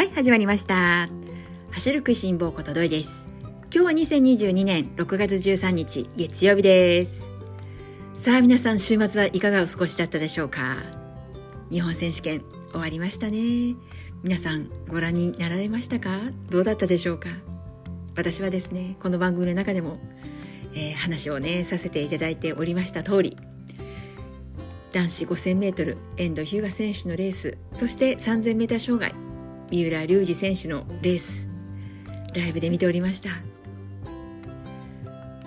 はい始まりました。走る食いしん坊ことどいです。今日は2022年6月13日月曜日です。さあ皆さん週末はいかがお過ごしだったでしょうか。日本選手権終わりましたね。皆さんご覧になられましたか？どうだったでしょうか？私はですねこの番組の中でも、えー、話をねさせていただいておりました通り男子 5000m 遠藤日向選手のレースそして 3000m 障害三浦龍司選手のレースライブで見ておりました。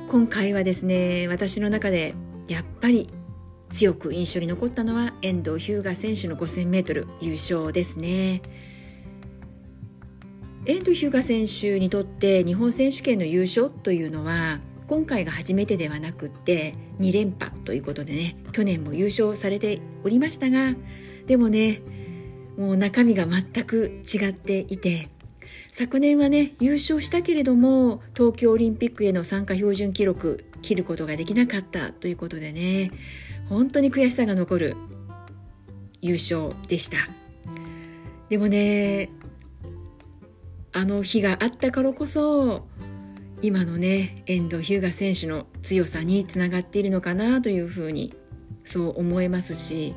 今回はですね私の中でやっぱり強く印象に残ったのは遠藤日向選手の 5000m 優勝ですね。遠藤日向選手にとって日本選手権の優勝というのは今回が初めてではなくって2連覇ということでね去年も優勝されておりましたがでもねもう中身が全く違っていて昨年はね優勝したけれども東京オリンピックへの参加標準記録切ることができなかったということでね本当に悔しさが残る優勝でした。でもねあの日があったからこそ今のね遠藤日向選手の強さにつながっているのかなというふうにそう思えますし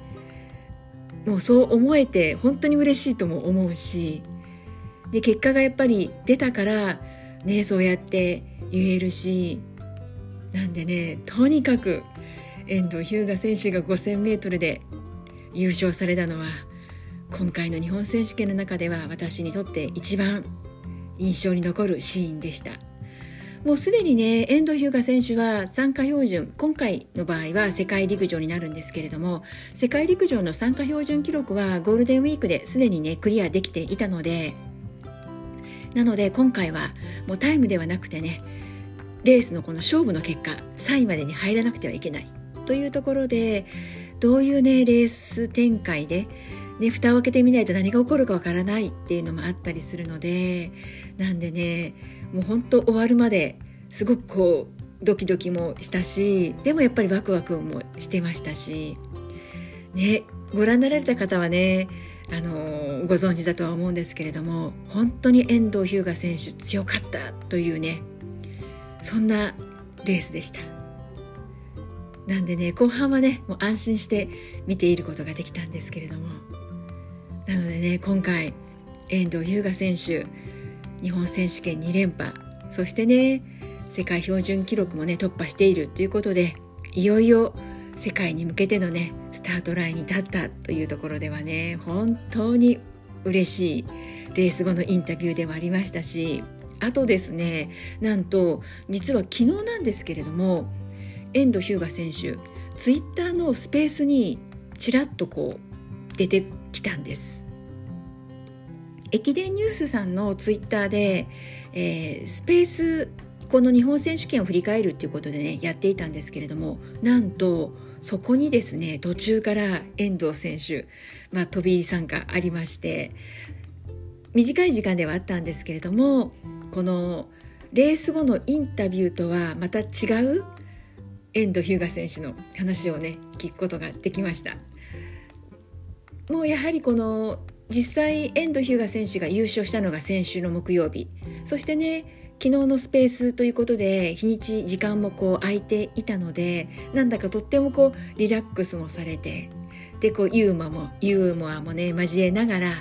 もうそう思えて本当に嬉しいとも思うしで結果がやっぱり出たからねそうやって言えるしなんでねとにかく遠藤日向選手が 5000m で優勝されたのは今回の日本選手権の中では私にとって一番印象に残るシーンでした。もうすでにね遠藤日向選手は参加標準今回の場合は世界陸上になるんですけれども世界陸上の参加標準記録はゴールデンウィークですでにねクリアできていたのでなので今回はもうタイムではなくてねレースのこの勝負の結果3位までに入らなくてはいけない。というところでどういうねレース展開でね、蓋を開けてみないと何が起こるかわからないっていうのもあったりするのでなんでねもう本当終わるまですごくこうドキドキもしたしでもやっぱりワクワクもしてましたしねご覧になられた方はねあのご存知だとは思うんですけれども本当に遠藤日向選手強かったというねそんなレースでした。なんでね後半はねもう安心して見ていることができたんですけれども。なのでね今回遠藤日向選手日本選手権2連覇そしてね世界標準記録もね突破しているということでいよいよ世界に向けてのねスタートラインに立ったというところではね本当に嬉しいレース後のインタビューでもありましたしあとですねなんと実は昨日なんですけれども遠藤日向選手ツイッターのスペースにちらっとこう出てきたんです。駅伝ニュースさんのツイッターで、えー、スペースこの日本選手権を振り返るっていうことでねやっていたんですけれどもなんとそこにですね途中から遠藤選手、まあ、飛び参加ありまして短い時間ではあったんですけれどもこのレース後のインタビューとはまた違う遠藤日向選手の話をね聞くことができました。もうやはりこの実際遠藤日向選手が優勝したのが先週の木曜日。そしてね昨日のスペースということで日にち時間もこう空いていたのでなんだかとってもこうリラックスもされてでこうユーモアもユーモアもね交えながら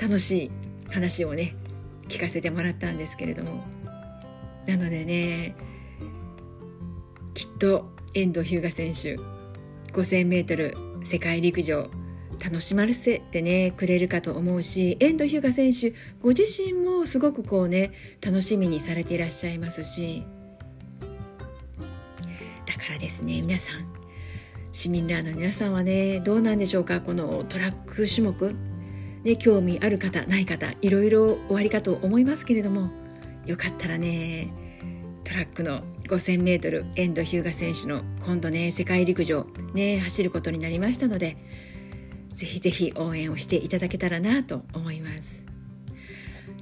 楽しい話をね聞かせてもらったんですけれども。なのでねきっと遠藤日向選手 5000m 世界陸上楽しませてねくれるかと思うし遠藤日向選手ご自身もすごくこうね楽しみにされていらっしゃいますし。だからですね皆さん市民ラーの皆さんはねどうなんでしょうかこのトラック種目。ね興味ある方ない方いろいろおありかと思いますけれどもよかったらねトラックの 5000m 遠藤日向選手の今度ね世界陸上ね走ることになりましたのでぜひぜひ応援をしていただけたらなと思います。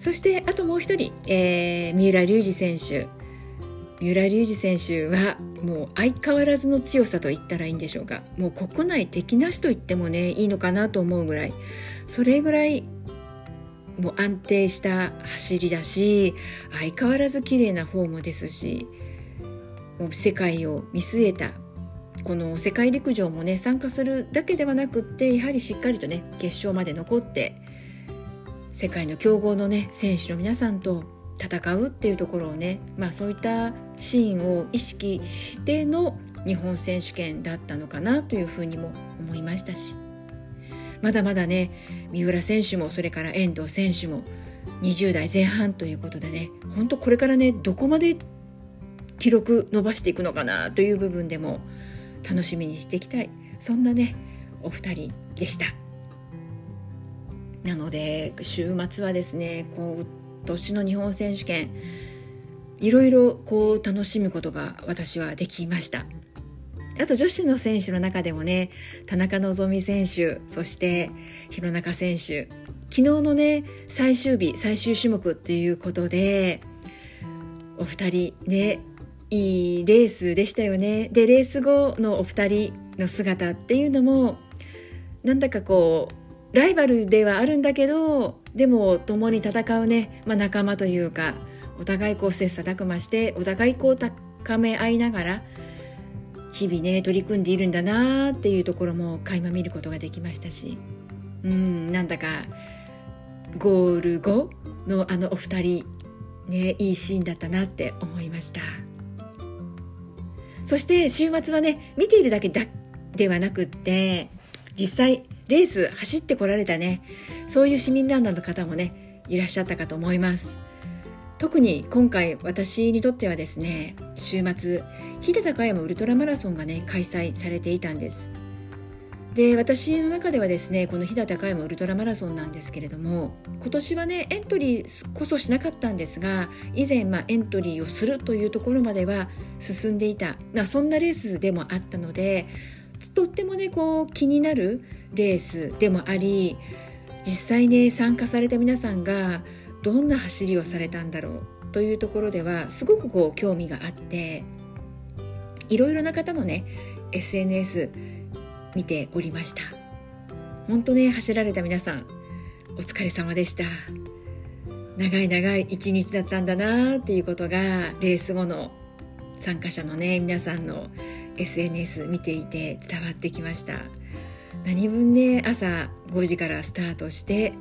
そしてあともう一人、えー、三浦龍司選手。三浦龍司選手はもう相変わらずの強さと言ったらいいんでしょうか。もう国内敵なしと言ってもねいいのかなと思うぐらい。それぐらいもう安定した走りだし相変わらず綺麗なフォームですしもう世界を見据えたこの世界陸上もね参加するだけではなくってやはりしっかりとね決勝まで残って世界の強豪のね選手の皆さんと戦うっていうところをね、まあ、そういったシーンを意識しての日本選手権だったのかなというふうにも思いましたしまだまだね三浦選手もそれから遠藤選手も20代前半ということでね本当これからねどこまで記録伸ばしていくのかなという部分でも楽しみにしていきたい。そんなねお二人でした。なので週末はですね今年の日本選手権いろいろこう楽しむことが私はできました。あと女子の選手の中でもね田中希実選手そして弘中選手昨日のね最終日最終種目ということでお二人ねいいレースでしたよね。でレース後のお二人の姿っていうのもなんだかこうライバルではあるんだけどでも共に戦うね、まあ、仲間というかお互いこう切磋琢磨してお互いこう高め合いながら日々ね取り組んでいるんだなっていうところも垣間見ることができましたし。うんなんだかゴール後のあのお二人ねいいシーンだったなって思いました。そして週末はね見ているだけだではなくって実際レース走ってこられたねそういう市民ランナーの方もねいらっしゃったかと思います。特に今回私にとってはですね週末日高山ウルトラマラソンがね開催されていたんです。で私の中ではですねこの飛騨高山ウルトラマラソンなんですけれども今年はねエントリーこそしなかったんですが以前、まあ、エントリーをするというところまでは進んでいた、まあ、そんなレースでもあったのでとってもねこう気になるレースでもあり実際ね参加された皆さんがどんな走りをされたんだろうというところではすごくこう興味があっていろいろな方のね SNS 見ておりました。本当ね走られた皆さんお疲れ様でした。長い長い一日だったんだなっていうことがレース後の参加者のね皆さんの SNS 見ていて伝わってきました。何分ね朝5時からスタートして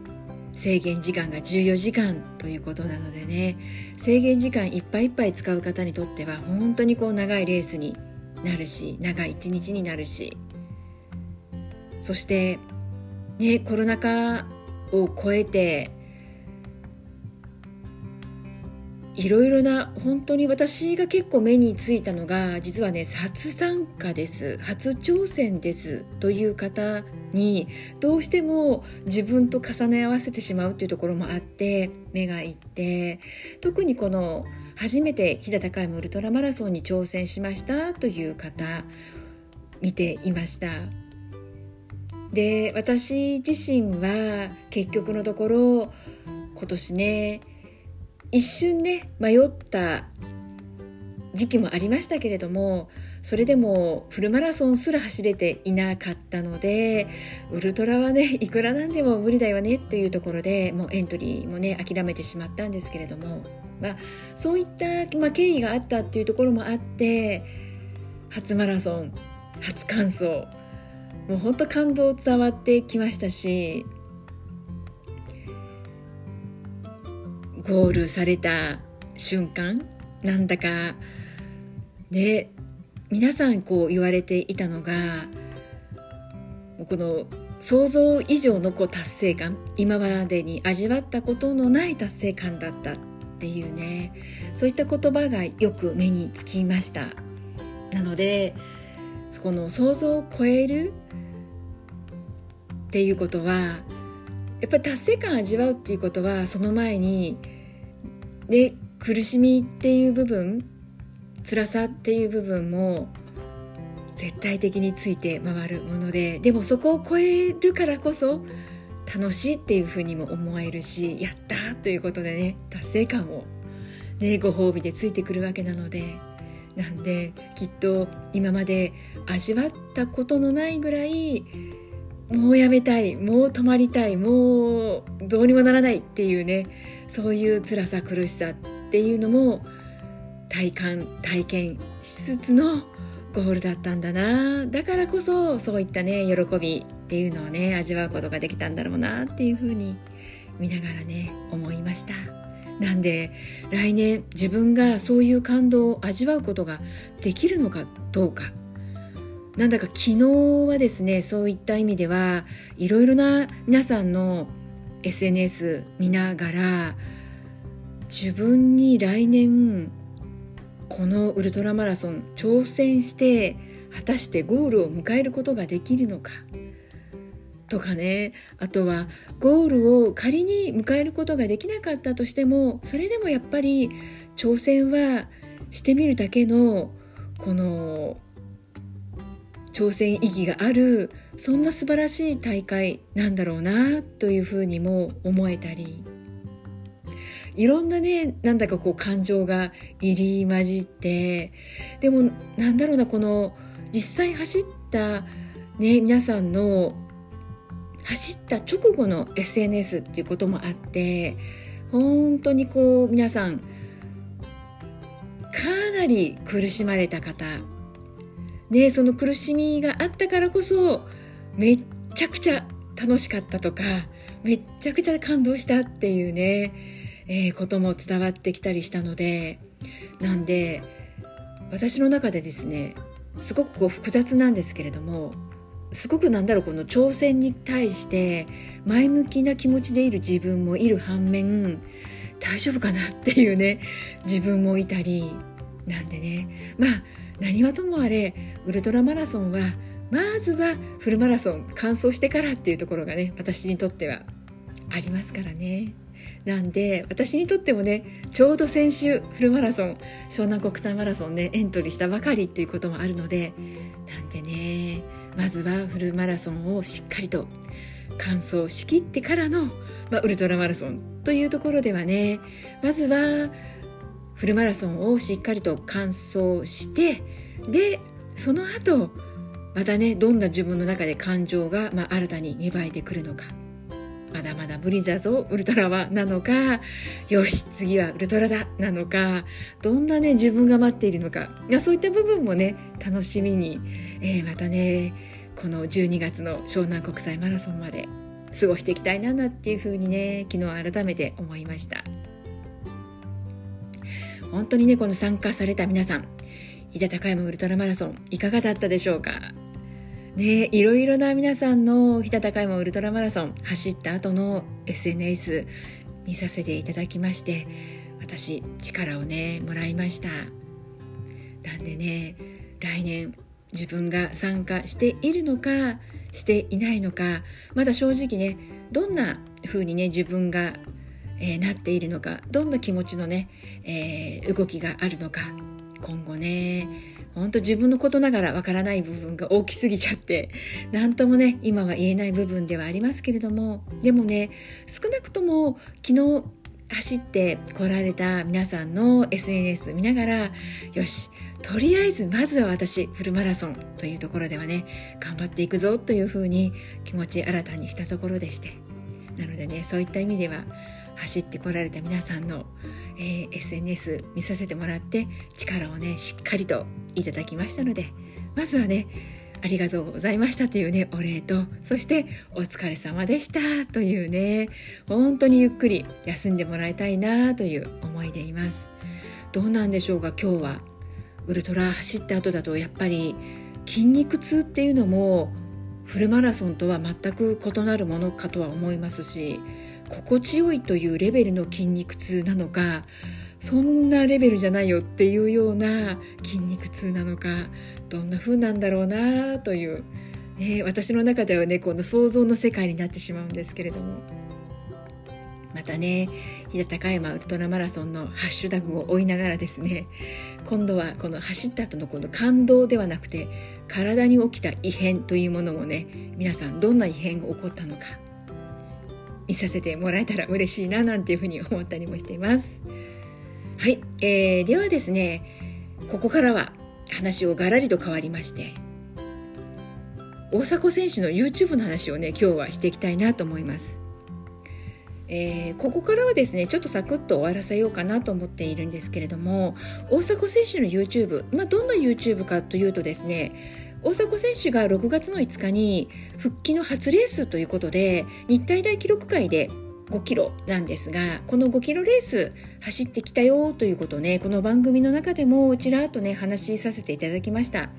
制限時間が14時間ということなのでね制限時間いっぱいいっぱい使う方にとっては本当にこう長いレースになるし長い一日になるしそしてねコロナ禍を超えていろいろな本当に私が結構目についたのが実はね初参加です。初挑戦です。という方にどうしても自分と重ね合わせてしまうっていうところもあって目がいって特にこの初めて飛騨高山ウルトラマラソンに挑戦しましたという方見ていました。で私自身は結局のところ今年ね一瞬ね迷った時期もありましたけれどもそれでもフルマラソンすら走れていなかったのでウルトラはねいくらなんでも無理だよねっていうところでもうエントリーもね諦めてしまったんですけれども、まあ、そういった、まあ、経緯があったっていうところもあって初マラソン初完走もう本当感動伝わってきましたしゴールされた瞬間なんだかね皆さんこう言われていたのがこの想像以上のこう達成感今までに味わったことのない達成感だったっていうねそういった言葉がよく目につきました。なのでこの想像を超えるっていうことはやっぱり達成感を味わうっていうことはその前にで苦しみっていう部分辛さっていう部分も絶対的について回るものででもそこを超えるからこそ楽しいっていうふうにも思えるしやったということでね達成感も、ね、ご褒美でついてくるわけなのでなんできっと今まで味わったことのないぐらいもうやめたいもう止まりたいもうどうにもならないっていうねそういう辛さ苦しさっていうのも体感体験しつつのゴールだったんだな。だからこそそういったね喜びっていうのをね味わうことができたんだろうなっていうふうに見ながらね思いました。なんで来年自分がそういう感動を味わうことができるのかどうか。なんだか昨日はですねそういった意味ではいろいろな皆さんの SNS 見ながら自分に来年このウルトラマラソン挑戦して果たしてゴールを迎えることができるのかとかね。あとはゴールを仮に迎えることができなかったとしてもそれでもやっぱり挑戦はしてみるだけのこの挑戦意義があるそんな素晴らしい大会なんだろうなというふうにも思えたりいろんなねなんだかこう感情が入り混じってでもなんだろうなこの実際走ったね皆さんの走った直後の SNS っていうこともあって本当にこう皆さんかなり苦しまれた方ねその苦しみがあったからこそめっちゃくちゃ楽しかったとかめっちゃくちゃ感動したっていうね、えー、ことも伝わってきたりしたのでなんで私の中でですねすごくこう複雑なんですけれどもすごくなんだろうこの挑戦に対して前向きな気持ちでいる自分もいる反面大丈夫かなっていうね自分もいたりなんでねまあ何はともあれウルトラマラソンはまずはフルマラソン完走してからっていうところがね私にとってはありますからね。なんで私にとってもねちょうど先週フルマラソン湘南国際マラソンねエントリーしたばかりっていうこともあるのでなんでねまずはフルマラソンをしっかりと完走しきってからの、まあ、ウルトラマラソンというところではねまずはフルマラソンをしっかりと完走してでその後またねどんな自分の中で感情が、まあ、新たに芽生えてくるのか。まだまだ無理だぞウルトラはなのかよし次はウルトラだなのかどんなね自分が待っているのか。そういった部分もね楽しみに、えー、またねこの12月の湘南国際マラソンまで過ごしていきたいななっていうふうにね昨日改めて思いました。本当にねこの参加された皆さん飛騨高山ウルトラマラソンいかがだったでしょうか？ねいろいろな皆さんの日田高山ウルトラマラソン走った後の SNS 見させていただきまして私力をねもらいました。なんでね来年自分が参加しているのかしていないのかまだ正直ねどんな風にね自分が、えー、なっているのかどんな気持ちのね、えー、動きがあるのか。今後ね本当自分のことながらわからない部分が大きすぎちゃって何ともね今は言えない部分ではありますけれども。でもね少なくとも昨日走って来られた皆さんの SNS 見ながらよしとりあえずまずは私フルマラソンというところではね頑張っていくぞというふうに気持ち新たにしたところでして。なのでねそういった意味では走ってこられた皆さんの、えー、SNS 見させてもらって力をねしっかりといただきましたのでまずはねありがとうございましたというねお礼とそしてお疲れ様でしたというね本当にゆっくり休んでもらいたいなという思いでいます。どうなんでしょうか今日は。ウルトラ走った後だとやっぱり筋肉痛っていうのもフルマラソンとは全く異なるものかとは思いますし心地よいというレベルの筋肉痛なのかそんなレベルじゃないよっていうような筋肉痛なのかどんな風なんだろうなという、ね、私の中ではねこの想像の世界になってしまうんですけれども。またね飛騨高山ウルトラマラソンのハッシュタグを追いながらですね今度はこの走った後のこの感動ではなくて体に起きた異変というものもね皆さんどんな異変が起こったのか見させてもらえたら嬉しいななんていうふうに思ったりもしています。はい、えー、ではですねここからは話をガラリと変わりまして大迫選手の YouTube の話をね今日はしていきたいなと思います。えー、ここからはですねちょっとサクッと終わらせようかなと思っているんですけれども大迫選手の YouTube、まあ、どんな YouTube かというとですね大迫選手が6月の5日に復帰の初レースということで日体大記録会で5キロなんですがこの5キロレース走ってきたよということをねこの番組の中でもちらっとね話しさせていただきました。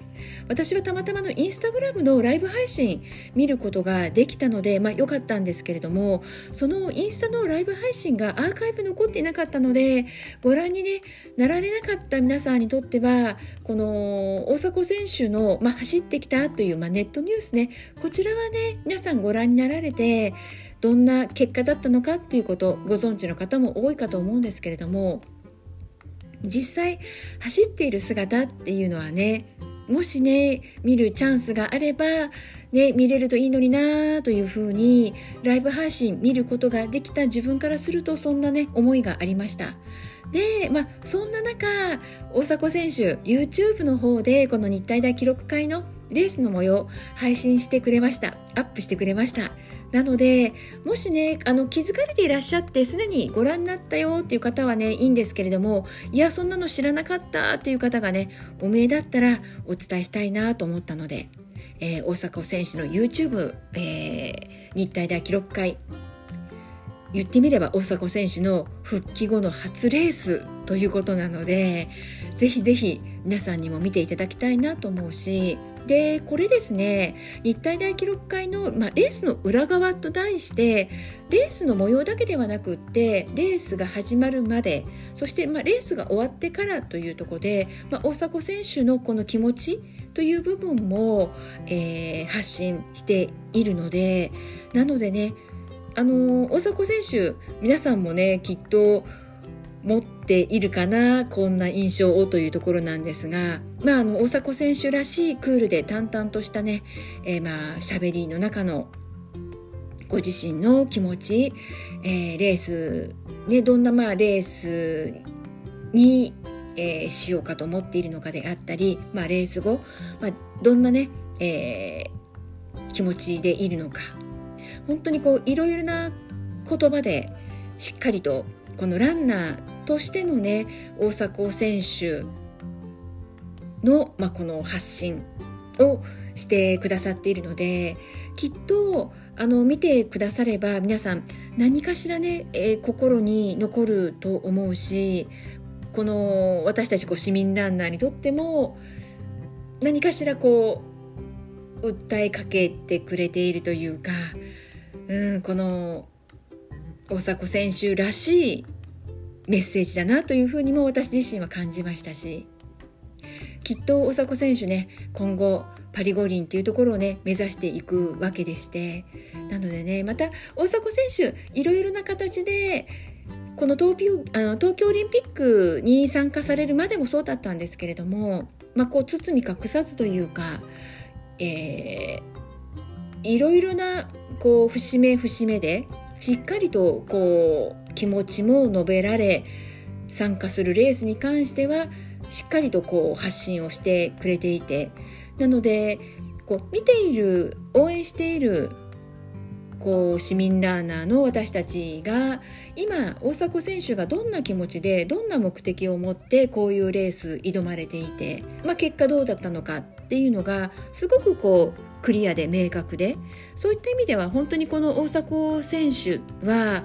私はたまたまのインスタグラムのライブ配信見ることができたのでまあ良かったんですけれどもそのインスタのライブ配信がアーカイブ残っていなかったのでご覧に、ね、なられなかった皆さんにとってはこの大迫選手の、まあ、走ってきたという、まあ、ネットニュースねこちらはね皆さんご覧になられてどんな結果だったのかっていうことご存知の方も多いかと思うんですけれども実際走っている姿っていうのはねもしね見るチャンスがあればね、見れるといいのになというふうにライブ配信見ることができた自分からするとそんなね思いがありました。で、まあ、そんな中大迫選手 YouTube の方でこの日体大記録会のレースの模様配信してくれました。アップしてくれました。なのでもしねあの気づかれていらっしゃってすでにご覧になったよっていう方はねいいんですけれどもいやそんなの知らなかったっていう方がねお見えだったらお伝えしたいなと思ったので、えー、大迫選手の YouTube、えー、日体大記録会言ってみれば大迫選手の復帰後の初レースということなのでぜひぜひ皆さんにも見ていただきたいなと思うしでこれですね日体大記録会の、まあ、レースの裏側と題してレースの模様だけではなくってレースが始まるまでそして、まあ、レースが終わってからというところで、まあ、大迫選手のこの気持ちという部分も、えー、発信しているのでなのでねあの大迫選手皆さんもねきっと持っているかなこんな印象をというところなんですが、まあ、あの大迫選手らしいクールで淡々としたね、えー、まあ喋りの中のご自身の気持ち、えー、レース、ね、どんなまあレースに、えー、しようかと思っているのかであったり、まあ、レース後、まあ、どんなね、えー、気持ちでいるのか。本当にこういろいろな言葉でしっかりとこのランナーとしてのね大迫選手の、まあ、この発信をしてくださっているのできっとあの見てくだされば皆さん何かしらね、えー、心に残ると思うしこの私たちこう市民ランナーにとっても何かしらこう訴えかけてくれているというか、うん、この大迫選手らしいメッセージだなというふうにも私自身は感じましたしきっと大迫選手ね今後パリ五輪っていうところをね目指していくわけでしてなのでねまた大迫選手いろいろな形でこの東京あの東京オリンピックに参加されるまでもそうだったんですけれども、まあ、こう包み隠さずというか、えー、いろいろなこう節目節目でしっかりとこう気持ちも述べられ参加するレースに関してはしっかりとこう発信をしてくれていてなのでこう見ている応援しているこう市民ランナーの私たちが今大迫選手がどんな気持ちでどんな目的を持ってこういうレース挑まれていて、まあ、結果どうだったのかっていうのがすごくこうクリアで明確でそういった意味では本当にこの大迫選手は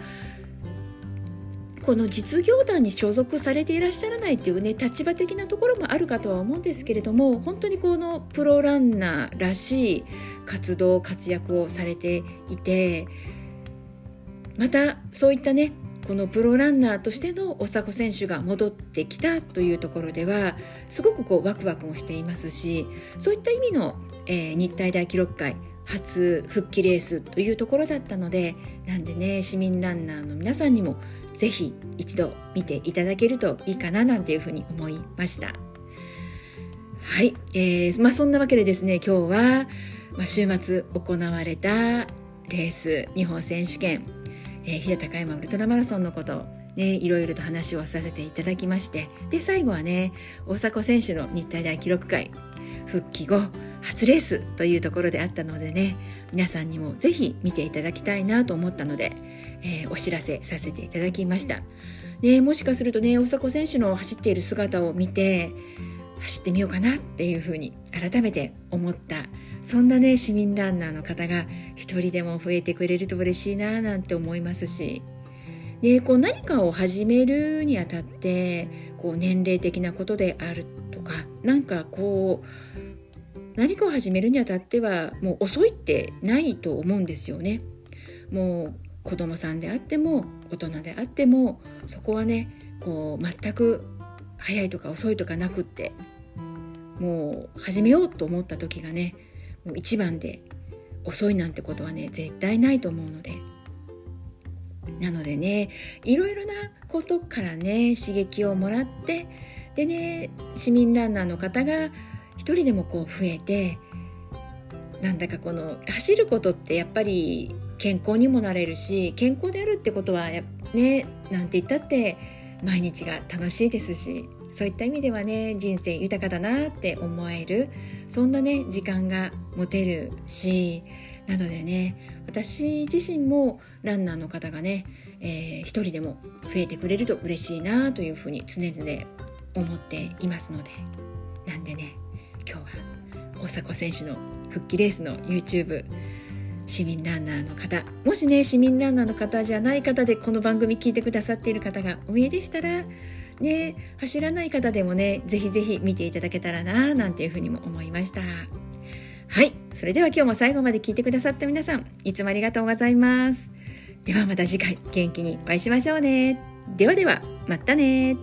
この実業団に所属されていらっしゃらないっていうね立場的なところもあるかとは思うんですけれども本当にこのプロランナーらしい活動活躍をされていてまたそういったねこのプロランナーとしての大迫選手が戻ってきたというところではすごくこうワクワクもしていますしそういった意味のえー、日体大記録会初復帰レースというところだったのでなんでね市民ランナーの皆さんにもぜひ一度見ていただけるといいかななんていうふうに思いました。はい、えー、まあそんなわけでですね今日は、まあ、週末行われたレース日本選手権、えー、高山ウルトラマラソンのことね、いろいろと話をさせていただきましてで最後はね大迫選手の日体大記録会復帰後初レースというところであったのでね皆さんにもぜひ見ていただきたいなと思ったので、えー、お知らせさせていただきました、ね、もしかするとね大迫選手の走っている姿を見て走ってみようかなっていうふうに改めて思ったそんなね市民ランナーの方が一人でも増えてくれると嬉しいななんて思いますしでこう何かを始めるにあたってこう年齢的なことであるとかなんかこう何かを始めるにあたってはもう遅いってないと思うんですよね。もう子供さんであっても大人であってもそこはねこう全く早いとか遅いとかなくってもう始めようと思った時がねもう一番で遅いなんてことはね絶対ないと思うのでなのでねいろいろなことからね刺激をもらってでね市民ランナーの方が一人でもこう増えてなんだかこの走ることってやっぱり健康にもなれるし健康であるってことはねなんて言ったって毎日が楽しいですしそういった意味ではね人生豊かだなって思えるそんなね時間が持てるしなのでね私自身もランナーの方がね、えー、一人でも増えてくれると嬉しいなというふうに常々思っていますのでなんでね今日は大迫選手の復帰レースの YouTube 市民ランナーの方。もしね市民ランナーの方じゃない方でこの番組聞いてくださっている方がお見えでしたらね走らない方でもねぜひぜひ見ていただけたらななんていうふうにも思いました。はいそれでは今日も最後まで聞いてくださった皆さんいつもありがとうございます。ではまた次回元気にお会いしましょうね。ではではまたね